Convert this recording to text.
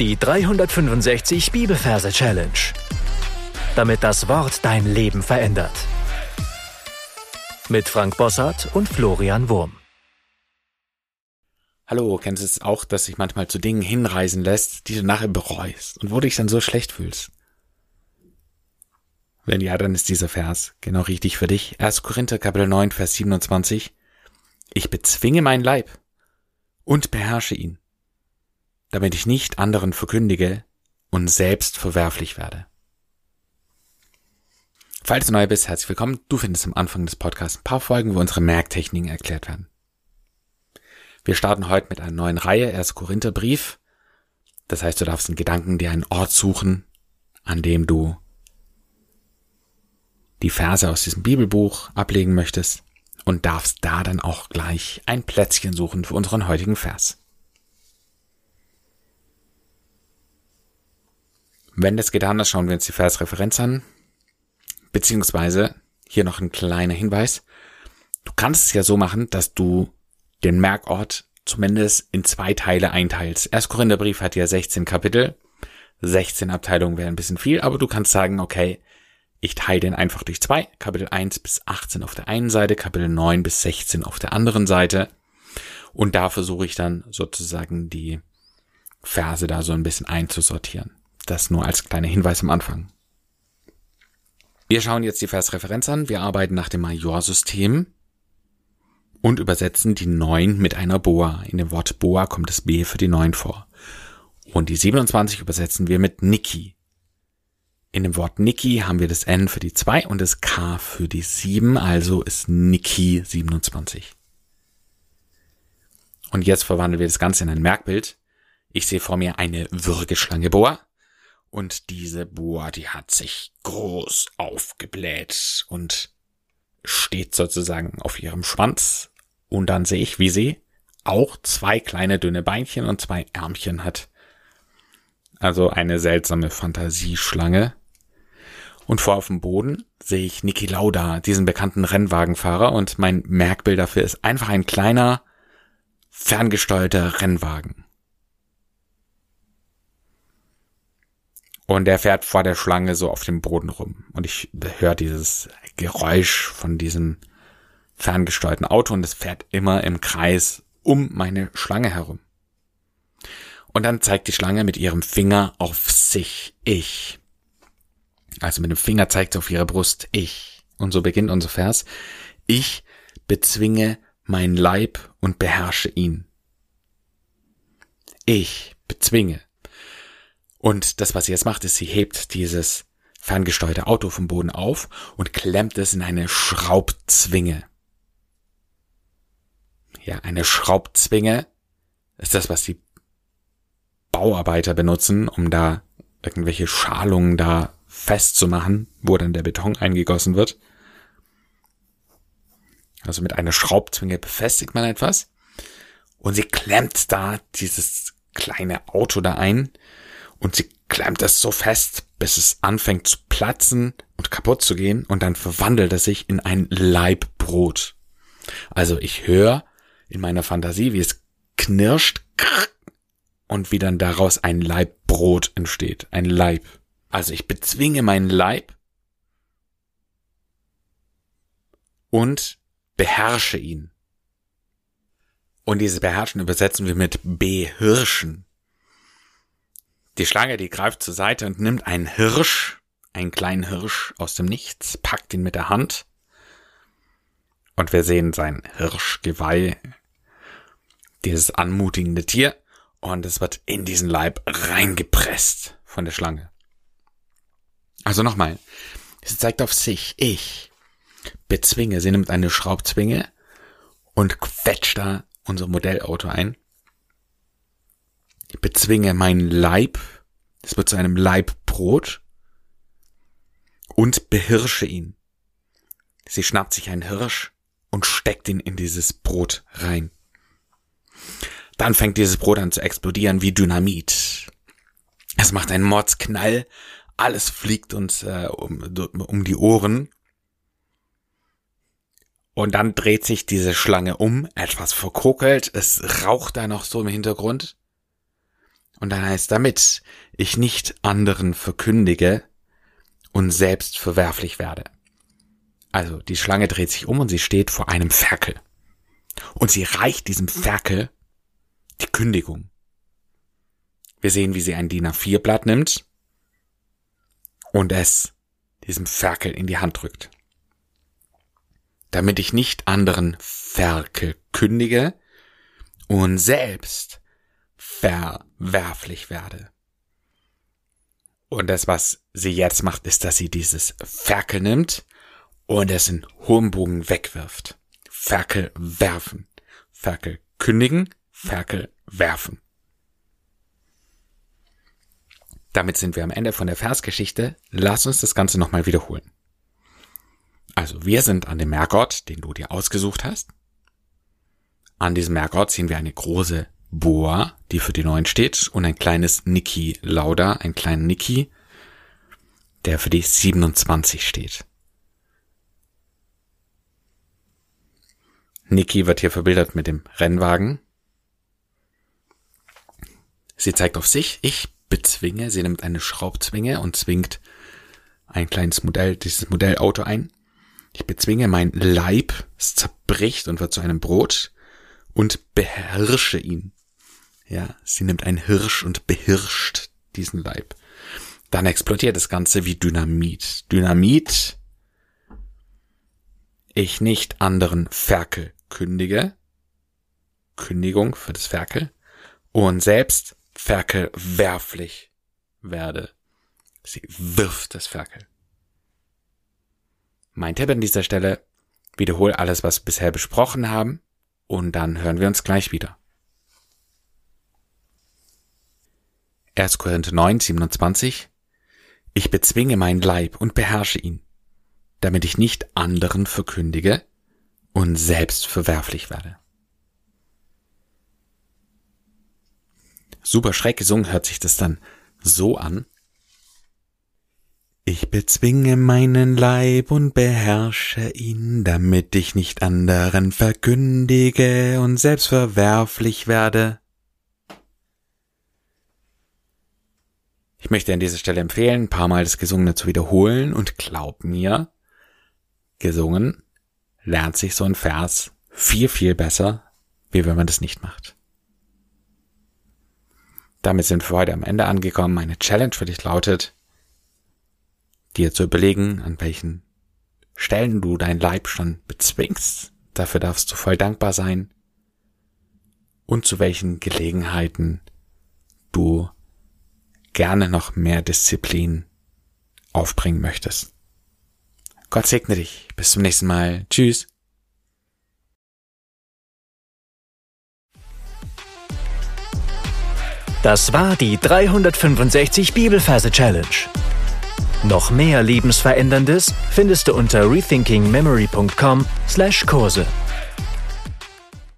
Die 365 Bibelverse Challenge. Damit das Wort dein Leben verändert. Mit Frank Bossart und Florian Wurm. Hallo, kennst du es auch, dass sich manchmal zu Dingen hinreisen lässt, die du nachher bereust und wo du dich dann so schlecht fühlst? Wenn ja, dann ist dieser Vers genau richtig für dich. 1. Korinther Kapitel 9, Vers 27. Ich bezwinge meinen Leib und beherrsche ihn damit ich nicht anderen verkündige und selbst verwerflich werde. Falls du neu bist, herzlich willkommen. Du findest am Anfang des Podcasts ein paar Folgen, wo unsere Merktechniken erklärt werden. Wir starten heute mit einer neuen Reihe, 1. Korintherbrief. Das heißt, du darfst in Gedanken dir einen Ort suchen, an dem du die Verse aus diesem Bibelbuch ablegen möchtest und darfst da dann auch gleich ein Plätzchen suchen für unseren heutigen Vers. Wenn das getan ist, schauen wir uns die Versreferenz an. Beziehungsweise hier noch ein kleiner Hinweis. Du kannst es ja so machen, dass du den Merkort zumindest in zwei Teile einteilst. Erst Korintherbrief hat ja 16 Kapitel. 16 Abteilungen wäre ein bisschen viel, aber du kannst sagen, okay, ich teile den einfach durch zwei. Kapitel 1 bis 18 auf der einen Seite, Kapitel 9 bis 16 auf der anderen Seite. Und da versuche ich dann sozusagen die Verse da so ein bisschen einzusortieren. Das nur als kleiner Hinweis am Anfang. Wir schauen jetzt die Versreferenz an. Wir arbeiten nach dem Majorsystem und übersetzen die 9 mit einer Boa. In dem Wort Boa kommt das B für die 9 vor. Und die 27 übersetzen wir mit Niki. In dem Wort Niki haben wir das N für die 2 und das K für die 7, also ist Niki 27. Und jetzt verwandeln wir das Ganze in ein Merkbild. Ich sehe vor mir eine Würgeschlange Boa und diese Boa, die hat sich groß aufgebläht und steht sozusagen auf ihrem Schwanz. Und dann sehe ich, wie sie auch zwei kleine dünne Beinchen und zwei Ärmchen hat. Also eine seltsame Fantasieschlange. Und vor auf dem Boden sehe ich Niki Lauda, diesen bekannten Rennwagenfahrer, und mein Merkbild dafür ist einfach ein kleiner, ferngesteuerter Rennwagen. Und er fährt vor der Schlange so auf dem Boden rum. Und ich höre dieses Geräusch von diesem ferngesteuerten Auto und es fährt immer im Kreis um meine Schlange herum. Und dann zeigt die Schlange mit ihrem Finger auf sich, ich. Also mit dem Finger zeigt sie auf ihre Brust, ich. Und so beginnt unser Vers. Ich bezwinge mein Leib und beherrsche ihn. Ich bezwinge. Und das, was sie jetzt macht, ist, sie hebt dieses ferngesteuerte Auto vom Boden auf und klemmt es in eine Schraubzwinge. Ja, eine Schraubzwinge ist das, was die Bauarbeiter benutzen, um da irgendwelche Schalungen da festzumachen, wo dann der Beton eingegossen wird. Also mit einer Schraubzwinge befestigt man etwas und sie klemmt da dieses kleine Auto da ein und sie klemmt es so fest, bis es anfängt zu platzen und kaputt zu gehen und dann verwandelt es sich in ein Leibbrot. Also ich höre in meiner Fantasie, wie es knirscht und wie dann daraus ein Leibbrot entsteht, ein Leib. Also ich bezwinge meinen Leib und beherrsche ihn. Und dieses Beherrschen übersetzen wir mit behirschen. Die Schlange, die greift zur Seite und nimmt einen Hirsch, einen kleinen Hirsch aus dem Nichts, packt ihn mit der Hand. Und wir sehen sein Hirschgeweih, dieses anmutigende Tier, und es wird in diesen Leib reingepresst von der Schlange. Also nochmal, sie zeigt auf sich, ich bezwinge, sie nimmt eine Schraubzwinge und quetscht da unser Modellauto ein bezwinge meinen Leib, es wird zu einem Leibbrot und behirsche ihn. Sie schnappt sich einen Hirsch und steckt ihn in dieses Brot rein. Dann fängt dieses Brot an zu explodieren wie Dynamit. Es macht einen Mordsknall, alles fliegt uns äh, um, um die Ohren. Und dann dreht sich diese Schlange um, etwas verkokelt, es raucht da noch so im Hintergrund. Und dann heißt damit, ich nicht anderen verkündige und selbst verwerflich werde. Also die Schlange dreht sich um und sie steht vor einem Ferkel. Und sie reicht diesem Ferkel die Kündigung. Wir sehen, wie sie ein DIN A4-Blatt nimmt und es diesem Ferkel in die Hand drückt. Damit ich nicht anderen Ferkel kündige und selbst verwerflich werde. Und das, was sie jetzt macht, ist, dass sie dieses Ferkel nimmt und es in hohem Bogen wegwirft. Ferkel werfen. Ferkel kündigen, Ferkel werfen. Damit sind wir am Ende von der Versgeschichte. Lass uns das Ganze nochmal wiederholen. Also wir sind an dem Merkort, den du dir ausgesucht hast. An diesem Merkort sehen wir eine große Boa, die für die Neuen steht, und ein kleines Niki Lauda, ein kleiner Niki, der für die 27 steht. Niki wird hier verbildert mit dem Rennwagen. Sie zeigt auf sich, ich bezwinge, sie nimmt eine Schraubzwinge und zwingt ein kleines Modell, dieses Modellauto ein. Ich bezwinge mein Leib, es zerbricht und wird zu einem Brot und beherrsche ihn. Ja, sie nimmt einen Hirsch und behirscht diesen Leib. Dann explodiert das Ganze wie Dynamit. Dynamit, ich nicht anderen Ferkel kündige, Kündigung für das Ferkel, und selbst ferkelwerflich werde. Sie wirft das Ferkel. Mein Tipp an dieser Stelle, wiederhol alles, was wir bisher besprochen haben, und dann hören wir uns gleich wieder. 1. Korinther 9, 27 Ich bezwinge meinen Leib und beherrsche ihn, damit ich nicht anderen verkündige und selbst verwerflich werde. Super schräg gesungen hört sich das dann so an. Ich bezwinge meinen Leib und beherrsche ihn, damit ich nicht anderen verkündige und selbst verwerflich werde. Ich möchte an dieser Stelle empfehlen, ein paar Mal das Gesungene zu wiederholen und glaub mir, gesungen lernt sich so ein Vers viel, viel besser, wie wenn man das nicht macht. Damit sind wir heute am Ende angekommen. Meine Challenge für dich lautet, dir zu überlegen, an welchen Stellen du dein Leib schon bezwingst. Dafür darfst du voll dankbar sein. Und zu welchen Gelegenheiten du gerne noch mehr Disziplin aufbringen möchtest. Gott segne dich. Bis zum nächsten Mal. Tschüss. Das war die 365 Bibelferse Challenge. Noch mehr Lebensveränderndes findest du unter rethinkingmemory.com/Kurse.